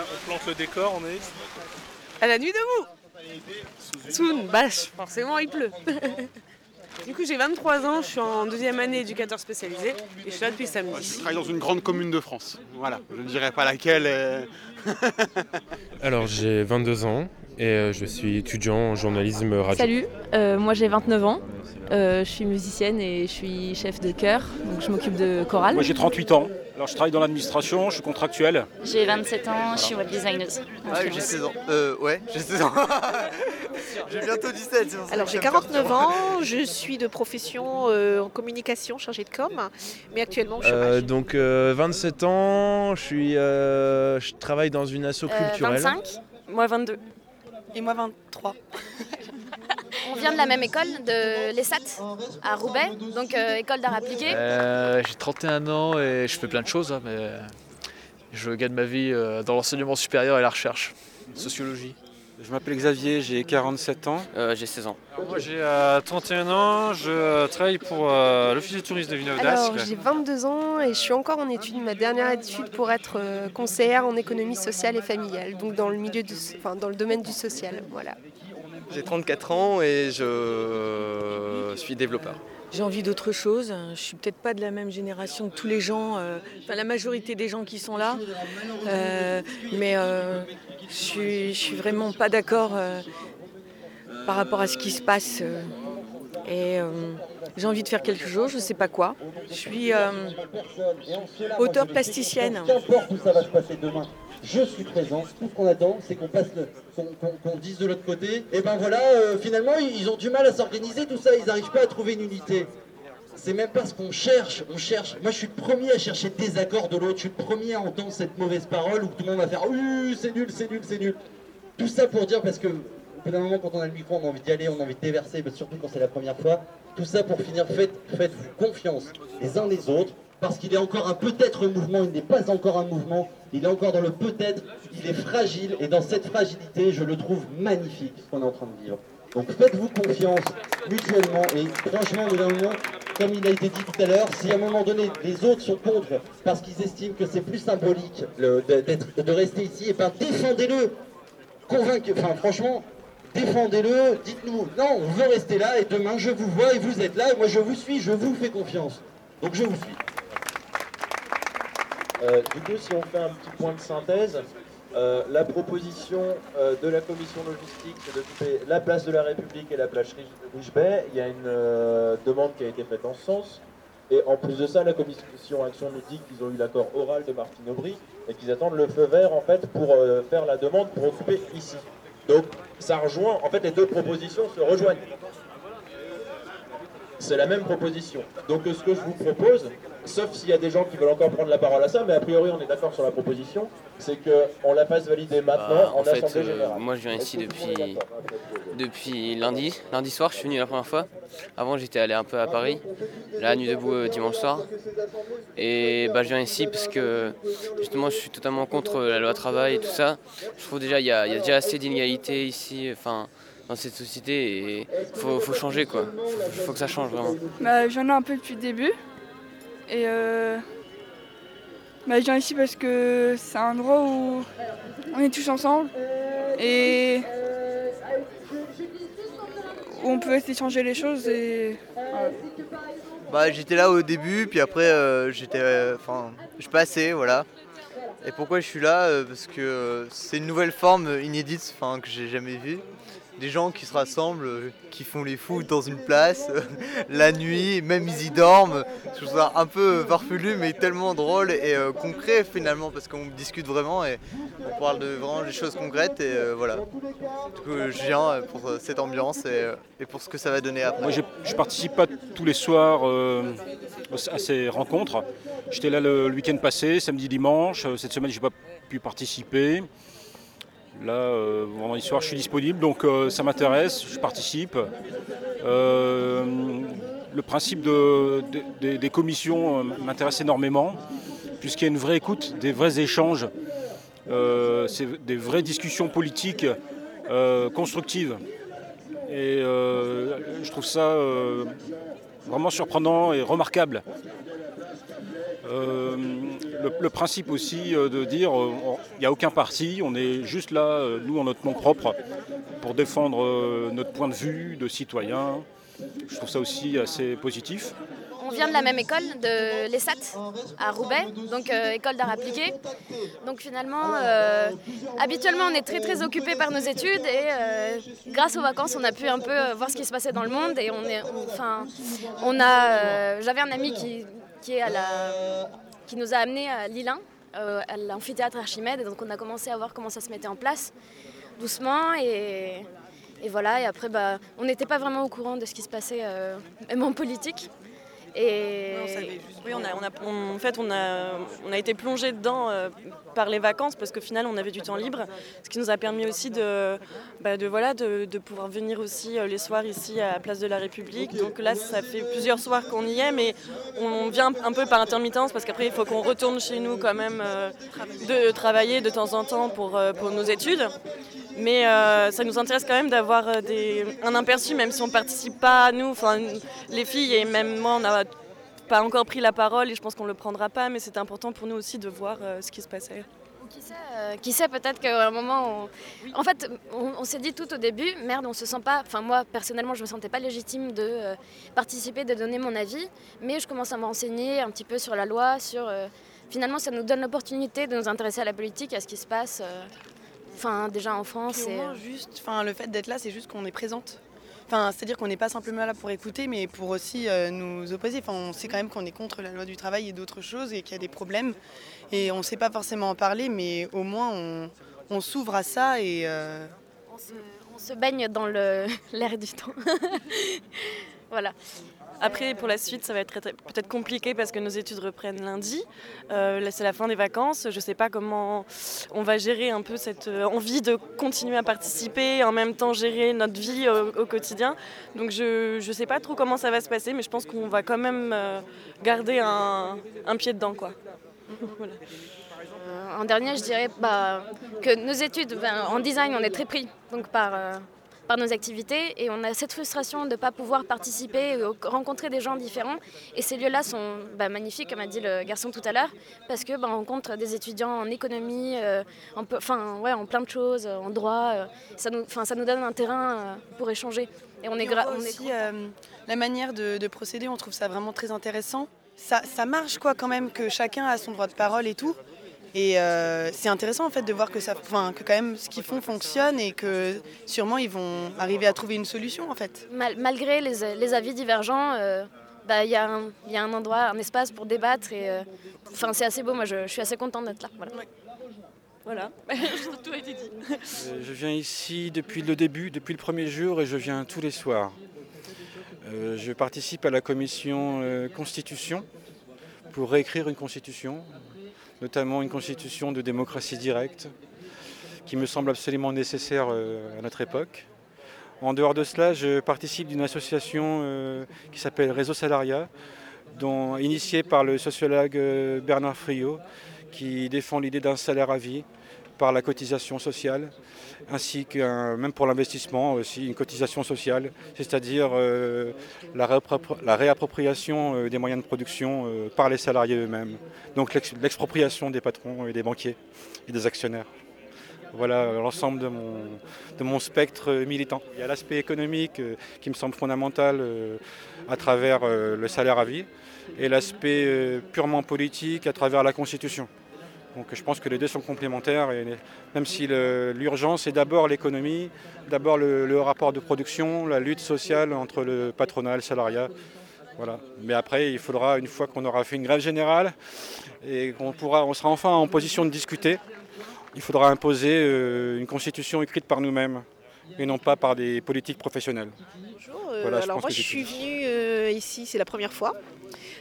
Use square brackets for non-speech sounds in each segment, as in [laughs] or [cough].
on plante le décor, on est À la nuit debout Sous une bâche, forcément il pleut. [laughs] Du coup, j'ai 23 ans, je suis en deuxième année éducateur spécialisé et je suis là depuis Je samedi. travaille dans une grande commune de France. Voilà, je ne dirais pas laquelle. euh, Alors j'ai 22 ans et euh, je suis étudiant en journalisme radio. Salut, euh, moi j'ai 29 ans, Euh, je suis musicienne et je suis chef de chœur, donc je m'occupe de chorale. Moi j'ai 38 ans. Alors je travaille dans l'administration, je suis contractuel. J'ai 27 ans, je suis web designeuse. Ah, j'ai 16 ans. Euh, ouais, j'ai 16 ans. [laughs] j'ai bientôt 17. c'est pour ça Alors j'ai ça me 49 perturbe. ans, je suis de profession euh, en communication, chargée de com, mais actuellement je Euh, donc euh, 27 ans, je, suis, euh, je travaille dans une asso culturelle. 25 Moi 22. Et moi 23. [laughs] On vient de la même école, de l'ESAT, à Roubaix, donc euh, école d'art appliqué. Euh, J'ai 31 ans et je fais plein de choses, hein, mais je gagne ma vie euh, dans l'enseignement supérieur et la recherche, sociologie. Je m'appelle Xavier, j'ai 47 ans. j'ai 16 ans. Moi j'ai euh, 31 ans, je travaille pour euh, l'Office de tourisme de Villeneuve Alors, j'ai 22 ans et je suis encore en études, ma dernière étude pour être euh, conseillère en économie sociale et familiale, donc dans le milieu du, enfin, dans le domaine du social, voilà. J'ai 34 ans et je suis développeur. J'ai envie d'autre chose. Je suis peut-être pas de la même génération que tous les gens, euh, enfin la majorité des gens qui sont là. Euh, mais euh, je suis, suis vraiment pas d'accord par rapport à ce qui se passe. et j'ai envie de faire quelque chose, je sais pas quoi. Je suis auteur plasticienne. Ça va se passer demain, je suis présent. Tout ce qu'on attend, c'est qu'on passe qu'on, dise de l'autre côté. Et ben voilà, euh, finalement, ils ont du mal à s'organiser, tout ça, ils n'arrivent pas à trouver une unité. C'est même pas ce qu'on cherche, on cherche. Moi, je suis le premier à chercher le désaccord de l'autre. Je suis le premier à entendre cette mauvaise parole où tout le monde va faire c'est nul, c'est nul, c'est nul. Tout ça pour dire parce que, au bout moment, quand on a le micro, on a envie d'y aller, on a envie de déverser, mais surtout quand c'est la première fois. Tout ça pour finir, faites, faites-vous confiance les uns les autres, parce qu'il est encore un peut-être mouvement, il n'est pas encore un mouvement, il est encore dans le peut-être, il est fragile, et dans cette fragilité, je le trouve magnifique ce qu'on est en train de vivre. Donc faites-vous confiance mutuellement, et franchement, d'un moment, comme il a été dit tout à l'heure, si à un moment donné les autres sont contre parce qu'ils estiment que c'est plus symbolique de, rester ici, et ben défendez-le, convaincez, enfin franchement, défendez-le, dites-nous, non, on veut rester là, et demain je vous vois, et vous êtes là, et moi je vous suis, je vous fais confiance. Donc je vous suis. Euh, du coup, si on fait un petit point de synthèse, euh, la proposition euh, de la commission logistique, c'est d'occuper la place de la République et la place Rich- Richebay. Il y a une demande qui a été faite en ce sens. Et en plus de ça, la commission Action nous dit qu'ils ont eu l'accord oral de Martine Aubry et qu'ils attendent le feu vert en fait pour faire la demande pour occuper ici. Donc ça rejoint, en fait les deux propositions se rejoignent. C'est la même proposition. Donc ce que je vous propose, sauf s'il y a des gens qui veulent encore prendre la parole à ça, mais a priori on est d'accord sur la proposition, c'est qu'on la fasse valider maintenant Bah, en, en fait, assemblée euh, générale. moi je viens ici depuis, depuis lundi. Lundi soir, je suis venu la première fois. Avant, j'étais allé un peu à Paris, la nuit debout euh, dimanche soir. Et bah, je viens ici parce que justement, je suis totalement contre la loi travail et tout ça. Je trouve déjà il y, a il y a déjà assez d'inégalités ici, enfin, dans cette société, et il faut, faut changer quoi. Faut, faut que ça change vraiment. Bah, j'en ai un peu depuis le début. Et euh, bah, je viens ici parce que c'est un endroit où on est tous ensemble et où on peut échanger les choses. Et. Bah, j'étais là au début, puis après, euh, j'étais. euh, Enfin, je passais, voilà. Et pourquoi je suis là? Euh, Parce que c'est une nouvelle forme inédite enfin, que j'ai jamais vue. Des gens qui se rassemblent, euh, qui font les fous dans une place, [laughs] la nuit, même ils y dorment. Je trouve ça un peu farfelu, mais tellement drôle et euh, concret finalement, parce qu'on discute vraiment et on parle de vraiment des choses concrètes. Et euh, voilà. Je viens euh, pour euh, cette ambiance et, euh, pour ce que ça va donner après. Moi, j'ai- je participe pas tous les soirs euh, à ces rencontres. J'étais là le, le week-end passé, samedi, dimanche. Euh, Cette semaine, j'ai pas pu participer. Là, euh, vendredi soir, je suis disponible, donc euh, ça m'intéresse, je participe. Euh, le principe de- de- des- commissions m'intéresse énormément, puisqu'il y a une vraie écoute, des vrais échanges, c'est des vraies discussions politiques constructives. Et je trouve ça vraiment surprenant et remarquable. Euh, le, principe aussi de dire il n'y a aucun parti, on est juste là, nous en notre nom propre, pour défendre notre point de vue de citoyen. Je trouve ça aussi assez positif. On vient de la même école, de l'ESAT, à Roubaix, donc euh, école d'art appliqué. Donc finalement, euh, habituellement, on est très très occupé par nos études et euh, grâce aux vacances, on a pu un peu voir ce qui se passait dans le monde. Et on est, enfin, on a, j'avais un ami qui, qui nous a amenés à Lilin, à l'amphithéâtre Archimède, donc on a commencé à voir comment ça se mettait en place doucement. Et voilà, et après, bah, on n'était pas vraiment au courant de ce qui se passait, même en politique. Et... oui, on a, en fait, on a, on a été plongé dedans euh, par les vacances parce qu'au final, on avait du temps libre, ce qui nous a permis aussi de, bah, de voilà, de, de, pouvoir venir aussi euh, les soirs ici à la Place de la République. Donc là, ça fait plusieurs soirs qu'on y est, mais on, vient un peu par intermittence parce qu'après, il faut qu'on retourne chez nous quand même, euh, de travailler de temps en temps pour, pour nos études. Mais euh, ça nous intéresse quand même d'avoir euh, un aperçu, même si on ne participe pas, nous, enfin, les filles et même moi, on n'a pas encore pris la parole et je pense qu'on ne le prendra pas, mais c'est important pour nous aussi de voir euh, ce qui se passait. Qui sait, peut-être qu'à un moment, en fait, on, s'est dit tout au début, merde, on se sent pas, enfin moi personnellement, je me sentais pas légitime de participer, de donner mon avis, mais je commence à me renseigner un petit peu sur la loi, sur finalement, ça nous donne l'opportunité de nous intéresser à la politique, à ce qui se passe. Enfin, déjà en France. c'est juste, enfin, le fait d'être là, c'est juste qu'on est présente. Enfin, c'est-à-dire qu'on n'est pas simplement là pour écouter, mais pour aussi euh, nous opposer. Enfin, on sait quand même qu'on est contre la loi du travail et d'autres choses et qu'il y a des problèmes. Et on ne sait pas forcément en parler, mais au moins on, s'ouvre à ça et. Euh, on, se, baigne dans [laughs] l'air du temps. [laughs] voilà. Après, pour la suite, ça va être peut-être compliqué parce que nos études reprennent lundi. Euh, c'est la fin des vacances. Je ne sais pas comment on va gérer un peu cette euh, envie de continuer à participer et en même temps gérer notre vie au, quotidien. Donc je ne sais pas trop comment ça va se passer, mais je pense qu'on va quand même euh, garder un, pied dedans. Quoi. En dernier, je dirais bah, que nos études en design, on est très pris donc par par nos activités et on a cette frustration de ne pas pouvoir participer, rencontrer des gens différents. Et ces lieux-là sont bah, magnifiques, comme a dit le garçon tout à l'heure, parce que bah, on rencontre des étudiants en économie, euh, en, enfin, ouais, en plein de choses, en droit. Euh, ça, nous, ça nous donne un terrain euh, pour échanger. Et on est, on aussi la manière de, procéder, on trouve ça vraiment très intéressant. Ça, ça marche quoi quand même que chacun a son droit de parole et tout. Et euh, c'est intéressant en fait de voir que, ça, que quand même ce qu'ils font fonctionne et que sûrement ils vont arriver à trouver une solution en fait. malgré les, avis divergents, euh, bah, il y, a un endroit, un espace pour débattre et euh, c'est assez beau. Moi je, suis assez contente d'être là. Voilà. Voilà, [laughs] tout a été dit. Je viens ici depuis le début, depuis le premier jour et je viens tous les soirs. je participe à la commission constitution pour réécrire une constitution notamment une constitution de démocratie directe, qui me semble absolument nécessaire euh, à notre époque. En dehors de cela, je participe d'une association euh, qui s'appelle Réseau Salariat, initiée par le sociologue euh, Bernard Friot, qui défend l'idée d'un salaire à vie par la cotisation sociale, ainsi que même pour l'investissement aussi, une cotisation sociale, c'est-à-dire euh, la, réappropriation euh, des moyens de production euh, par les salariés eux-mêmes, donc l'expropriation des patrons et des banquiers et des actionnaires. Voilà l'ensemble de mon, de mon, spectre militant. Il y a l'aspect économique qui me semble fondamental à travers le salaire à vie et l'aspect purement politique à travers la Constitution. Donc je pense que les deux sont complémentaires, et même si l'urgence est d'abord l'économie, d'abord le, rapport de production, la lutte sociale entre le patronat et le salariat. Voilà. Mais après, il faudra, une fois qu'on aura fait une grève générale et qu'on pourra, on sera enfin en position de discuter, il faudra imposer euh, une constitution écrite par nous-mêmes et non pas par des politiques professionnelles. Bonjour, euh, alors moi je suis venue euh, ici, c'est la première fois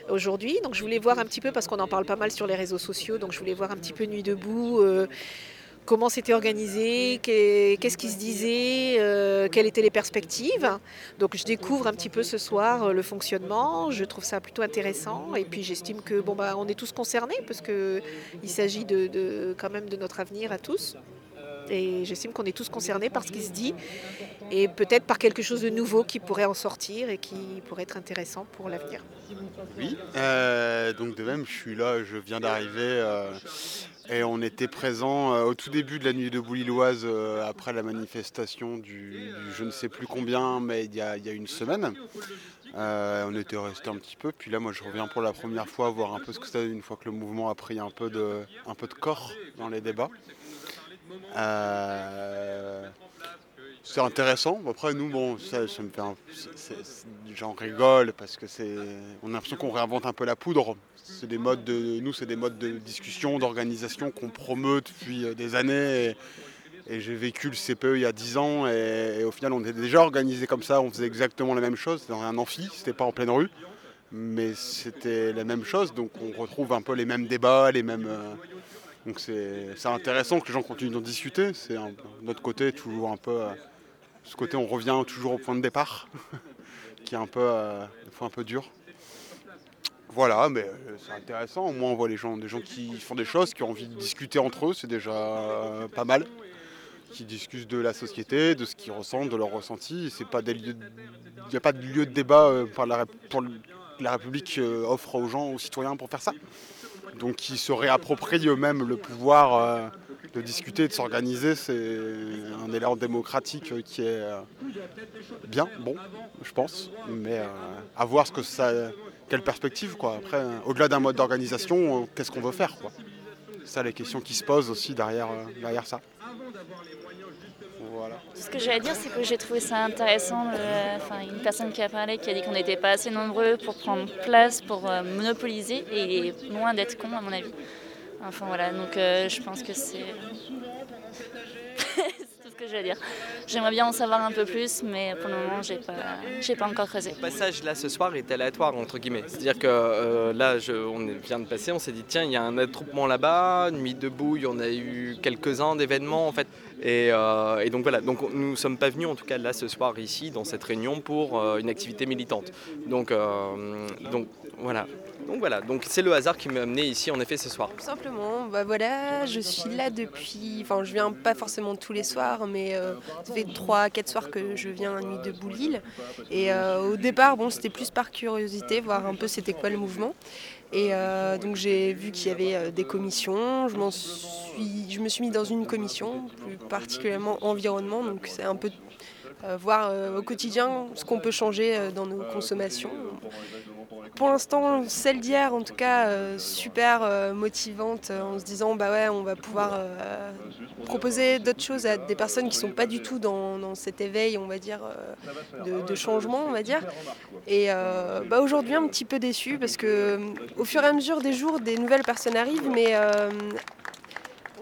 aujourd'hui. Donc je voulais voir un petit peu, parce qu'on en parle pas mal sur les réseaux sociaux, donc je voulais voir un petit peu Nuit debout. Euh, comment c'était organisé, qu'est-ce qui se disait, euh, quelles étaient les perspectives. Donc je découvre un petit peu ce soir le fonctionnement, je trouve ça plutôt intéressant et puis j'estime que bon bah on est tous concernés parce qu'il s'agit de, quand même de notre avenir à tous. Et j'estime qu'on est tous concernés par ce qui se dit et peut-être par quelque chose de nouveau qui pourrait en sortir et qui pourrait être intéressant pour l'avenir. Oui, euh, donc de même, je suis là, je viens d'arriver euh, et on était présent euh, au tout début de la nuit de Boulilloise après la manifestation du, je ne sais plus combien, mais il y a, une semaine. on était resté un petit peu, puis là moi je reviens pour la première fois voir un peu ce que c'était une fois que le mouvement a pris un peu de, un peu de corps dans les débats. Euh, c'est intéressant. Après, nous, bon, ça, me fait un... J'en rigole parce que c'est. On a l'impression qu'on réinvente un peu la poudre. C'est des modes de. Nous, c'est des modes de discussion, d'organisation qu'on promeut depuis euh, des années. Et, j'ai vécu le CPE il y a 10 ans et, au final, on était déjà organisé comme ça. On faisait exactement la même chose. C'était dans un amphi, c'était pas en pleine rue. Mais c'était la même chose. Donc, on retrouve un peu les mêmes débats, les mêmes. Euh, donc c'est intéressant que les gens continuent d'en discuter. C'est d'un autre côté toujours un peu, euh, ce côté on revient toujours au point de départ, [laughs] qui est un peu, euh, un peu dur. Voilà, mais euh, c'est intéressant. Au moins on voit les gens, des gens qui font des choses, qui ont envie de discuter entre eux, c'est déjà pas mal. Qui discutent de la société, de ce qu'ils ressentent, de leurs ressentis. C'est pas des il n'y a pas de lieu de débat par la, pour la République offre aux gens, aux citoyens pour faire ça donc qui se réapproprient eux-mêmes le pouvoir euh, de discuter, de s'organiser. C'est un élan démocratique qui est euh, bien, bon, je pense, mais euh, à voir ce que ça, quelle perspective quoi. Après, au-delà d'un mode d'organisation, qu'est-ce qu'on veut faire quoi. Ça les questions qui se posent aussi derrière, derrière ça. Ce que j'allais dire, c'est que j'ai trouvé ça intéressant. une personne qui a parlé, qui a dit qu'on n'était pas assez nombreux pour prendre place, pour euh, monopoliser, et loin d'être con, à mon avis. Enfin voilà, donc euh, je pense que c'est. Je dire. J'aimerais bien en savoir un peu plus, mais pour le moment, j'ai pas, j'ai pas encore creusé. Le passage là ce soir est aléatoire entre guillemets. C'est-à-dire que euh, là, on vient de passer, on s'est dit tiens, il y a un attroupement là-bas, nuit debout, il y en a eu quelques-uns d'événements en fait. Euh, et, donc voilà, donc nous ne sommes pas venus en tout cas là ce soir ici dans cette réunion pour euh, une activité militante. Donc, euh, donc voilà. Donc voilà, donc c'est le hasard qui m'a amené ici en effet ce soir. Tout simplement, bah voilà, je suis là depuis, enfin je viens pas forcément tous les soirs, mais ça fait 3-4 soirs que je viens à Nuit de Boulil. Et au départ, bon, c'était plus par curiosité, voir un peu c'était quoi le mouvement. Et euh, donc j'ai vu qu'il y avait euh, des commissions. Je, suis, je me suis mis dans une commission, plus particulièrement environnement. Donc c'est un peu euh, voir au quotidien ce qu'on peut changer dans nos consommations pour l'instant, celle d'hier, en tout cas, euh, super euh, motivante euh, en se disant bah ouais, on va pouvoir proposer d'autres choses à des personnes qui sont pas du tout dans, cet éveil, on va dire, de, changement, on va dire. Et bah, aujourd'hui, un petit peu déçu parce que au fur et à mesure des jours, des nouvelles personnes arrivent, mais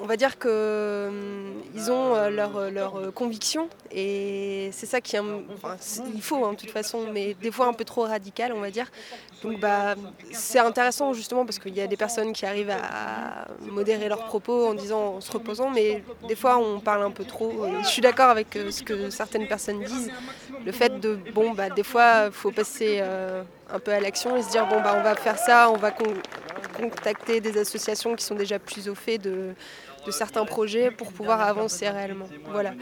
on va dire qu'ils euh, ont euh, leur, euh, conviction et c'est ça qui il faut hein, de toute façon, mais des fois un peu trop radical, on va dire. Donc bah, c'est intéressant justement parce qu'il y a des personnes qui arrivent à modérer leurs propos en disant, en se reposant, mais des fois on parle un peu trop. je suis d'accord avec ce que certaines personnes disent, le fait de, bon, bah, des fois faut passer un peu à l'action et se dire, bon, bah, on va faire ça, on va contacter des associations qui sont déjà plus au fait de de certains projets pour pouvoir avancer réellement. Voilà.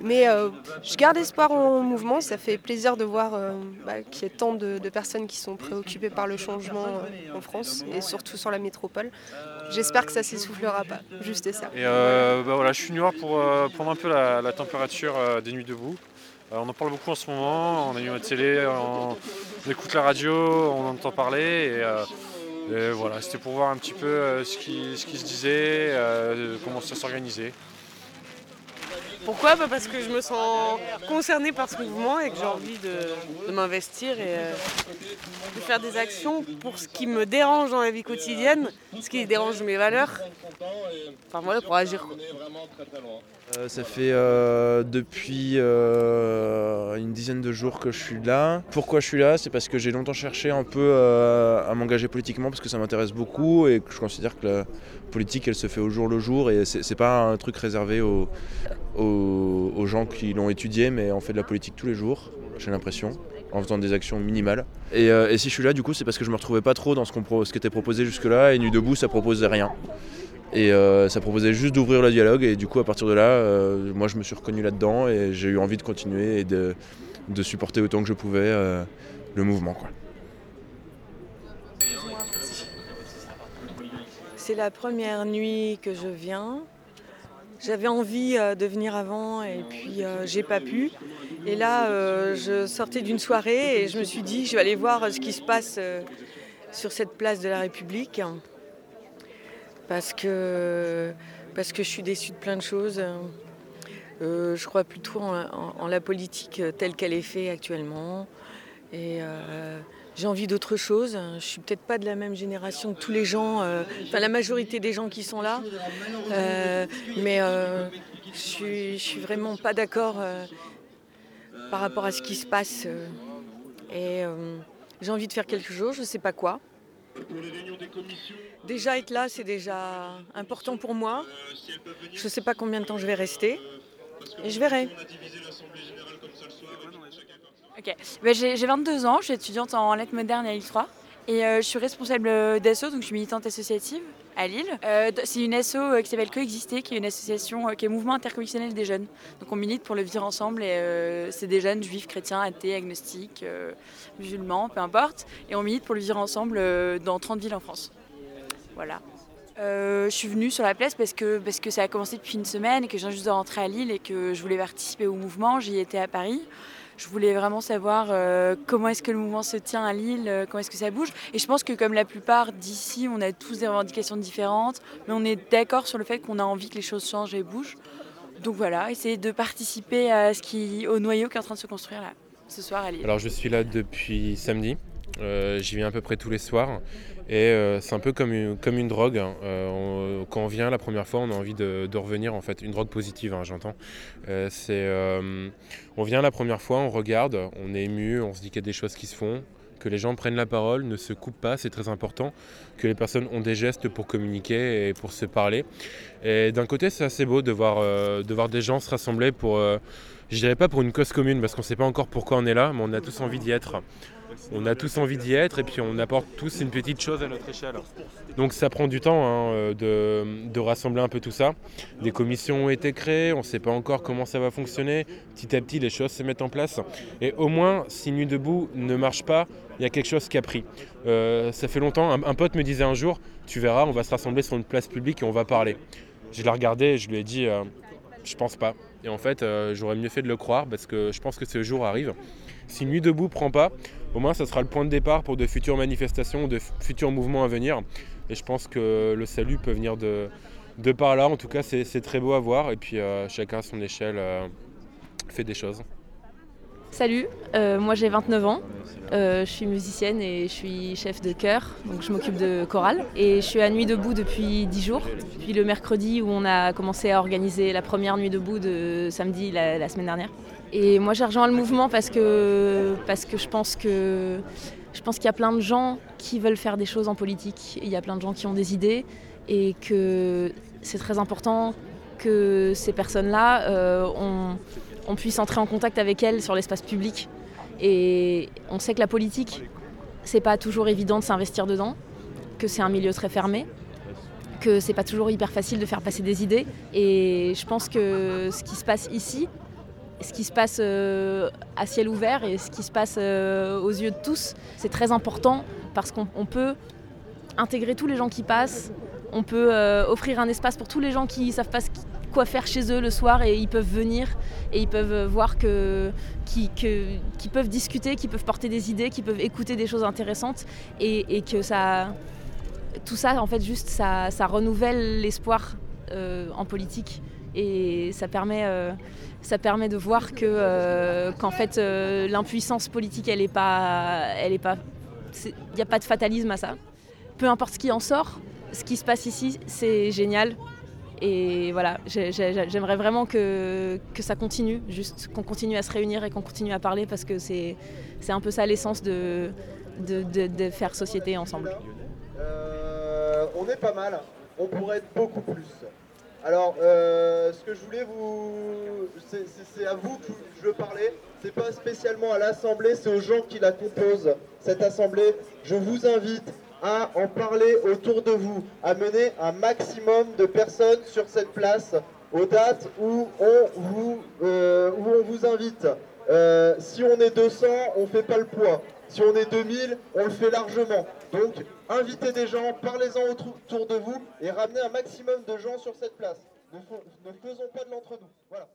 Mais euh, je garde espoir en mouvement, ça fait plaisir de voir euh, bah, qu'il y a tant de, personnes qui sont préoccupées par le changement euh, en France et surtout sur la métropole. J'espère que ça s'essoufflera pas, juste ça. Et bah, voilà, je suis venu voir pour prendre un peu la, température des nuits debout. on en parle beaucoup en ce moment, on a eu la télé, on, écoute la radio, on entend parler. Et voilà, c'était pour voir un petit peu euh, ce, qui, ce qui se disait, euh, comment ça s'organisait. Pourquoi bah, Parce que je me sens concernée par ce mouvement et que j'ai envie de, m'investir et euh, de faire des actions pour ce qui me dérange dans la vie quotidienne, ce qui dérange mes valeurs. Enfin voilà, pour agir. Euh, ça fait euh, depuis une dizaine de jours que je suis là. Pourquoi je suis là? C'est parce que j'ai longtemps cherché un peu à m'engager politiquement parce que ça m'intéresse beaucoup et que je considère que la politique elle se fait au jour le jour et c'est pas un truc réservé aux, aux gens qui l'ont étudié mais on fait de la politique tous les jours, j'ai l'impression en faisant des actions minimales. Et, et, si je suis là, du coup, c'est parce que je me retrouvais pas trop dans ce, qu'on, ce qui était proposé jusque-là, et Nu Debout, ça proposait rien. Et ça proposait juste d'ouvrir le dialogue et du coup à partir de là, moi je me suis reconnu là-dedans et j'ai eu envie de continuer et de, supporter autant que je pouvais le mouvement. C'est la première nuit que je viens. J'avais envie euh, de venir avant et puis euh, j'ai pas pu. Et là, euh, je sortais d'une soirée et je me suis dit, je vais aller voir ce qui se passe sur cette place de la République. Parce que, parce que je suis déçue de plein de choses. je crois plutôt en, la politique telle qu'elle est faite actuellement. Et j'ai envie d'autre chose. Je suis peut-être pas de la même génération que tous les gens, euh, enfin la majorité des gens qui sont là. Euh, mais euh, je, suis, suis vraiment pas d'accord par rapport à ce qui se passe. et j'ai envie de faire quelque chose, je ne sais pas quoi. Déjà être là, c'est déjà important pour moi. Je ne sais pas combien de temps je vais rester. Et je verrai. Ok. Bah, j'ai 22 ans, je suis étudiante en lettres modernes à Lille 3. Et euh, je suis responsable d'ASSO, donc je suis militante associative à Lille. Euh, c'est une asso euh, qui s'appelle Coexister, qui est une association qui est mouvement intercommissionnel des jeunes. Donc on milite pour le vivre ensemble et c'est des jeunes juifs, chrétiens, athées, agnostiques, musulmans, peu importe. Et on milite pour le vivre ensemble dans 30 villes en France. Voilà. je suis venue sur la place parce que, parce que ça a commencé depuis une semaine et que viens juste de rentrer à Lille et que je voulais participer au mouvement. J'y étais à Paris je voulais vraiment savoir euh, comment est-ce que le mouvement se tient à Lille, euh, comment est-ce que ça bouge. Et je pense que comme la plupart d'ici, on a tous des revendications différentes, mais on est d'accord sur le fait qu'on a envie que les choses changent et bougent. Donc voilà, essayer de participer à ce qui, au noyau qui est en train de se construire là, ce soir à Lille. Alors je suis là depuis samedi. Euh, j'y viens à peu près tous les soirs. Et euh, c'est un peu comme une, drogue. Hein. Euh, quand on vient la première fois, on a envie de, revenir en fait. Une drogue positive, hein, j'entends. c'est, on vient la première fois, on regarde, on est ému, on se dit qu'il y a des choses qui se font, que les gens prennent la parole, ne se coupent pas, c'est très important, que les personnes ont des gestes pour communiquer et pour se parler. Et d'un côté, c'est assez beau de voir des gens se rassembler pour, je dirais pas pour une cause commune, parce qu'on ne sait pas encore pourquoi on est là, mais on a tous envie d'y être on a tous envie d'y être et puis on apporte tous une petite chose à notre échelle. Donc ça prend du temps hein, de, rassembler un peu tout ça. Des commissions ont été créées, on ne sait pas encore comment ça va fonctionner. Petit à petit, les choses se mettent en place. Et au moins, si Nuit debout ne marche pas, il y a quelque chose qui a pris. Euh, ça fait longtemps, un, pote me disait un jour, tu verras, on va se rassembler sur une place publique et on va parler. Je l'ai regardé et je lui ai dit, euh, je pense pas. Et en fait, euh, j'aurais mieux fait de le croire parce que je pense que ce jour arrive. Si Nuit debout prend pas, au moins ça sera le point de départ pour de futures manifestations, de futurs mouvements à venir. Et je pense que le salut peut venir de, de par là. En tout cas, c'est très beau à voir. Et puis euh, chacun à son échelle euh, fait des choses. Salut, euh, moi j'ai 29 ans, je suis musicienne et je suis chef de chœur, donc je m'occupe de chorale. Et je suis à Nuit debout depuis 10 jours, depuis le mercredi où on a commencé à organiser la première Nuit debout de samedi la semaine dernière. Et moi j'ai rejoint le mouvement parce que, parce que je pense que je pense qu'il y a plein de gens qui veulent faire des choses en politique. Il y a plein de gens qui ont des idées et que c'est très important que ces personnes-là, euh, on, puisse entrer en contact avec elles sur l'espace public. Et on sait que la politique, c'est pas toujours évident de s'investir dedans, que c'est un milieu très fermé, que c'est pas toujours hyper facile de faire passer des idées. Et je pense que ce qui se passe ici, ce qui se passe euh, à ciel ouvert et ce qui se passe euh, aux yeux de tous, c'est très important parce qu'on peut intégrer tous les gens qui passent, on peut euh, offrir un espace pour tous les gens qui ne savent pas quoi faire chez eux le soir et ils peuvent venir et ils peuvent voir que, peuvent discuter, qu'ils peuvent porter des idées, qu'ils peuvent écouter des choses intéressantes et, que ça, tout ça en fait juste ça renouvelle l'espoir en politique et ça permet ça permet de voir que euh, qu'en fait euh, l'impuissance politique elle est pas elle pas il n'y a pas de fatalisme à ça. Peu importe ce qui en sort ce qui se passe ici c'est génial. Et voilà j'aimerais vraiment que, que ça continue juste qu'on continue à se réunir et qu'on continue à parler parce que c'est c'est un peu ça l'essence de de, faire société ensemble. Euh, on est pas mal. On pourrait être beaucoup plus alors, euh, ce que je voulais vous. C'est à vous que je veux parler. C'est pas spécialement à l'Assemblée, c'est aux gens qui la composent, cette Assemblée. Je vous invite à en parler autour de vous, à mener un maximum de personnes sur cette place aux dates où on vous, euh, invite. Euh, si on est 200, on fait pas le poids. Si on est 2000, on le fait largement. Donc, invitez des gens, parlez-en autour de vous et ramenez un maximum de gens sur cette place. Ne, faisons pas de l'entre-nous. Voilà.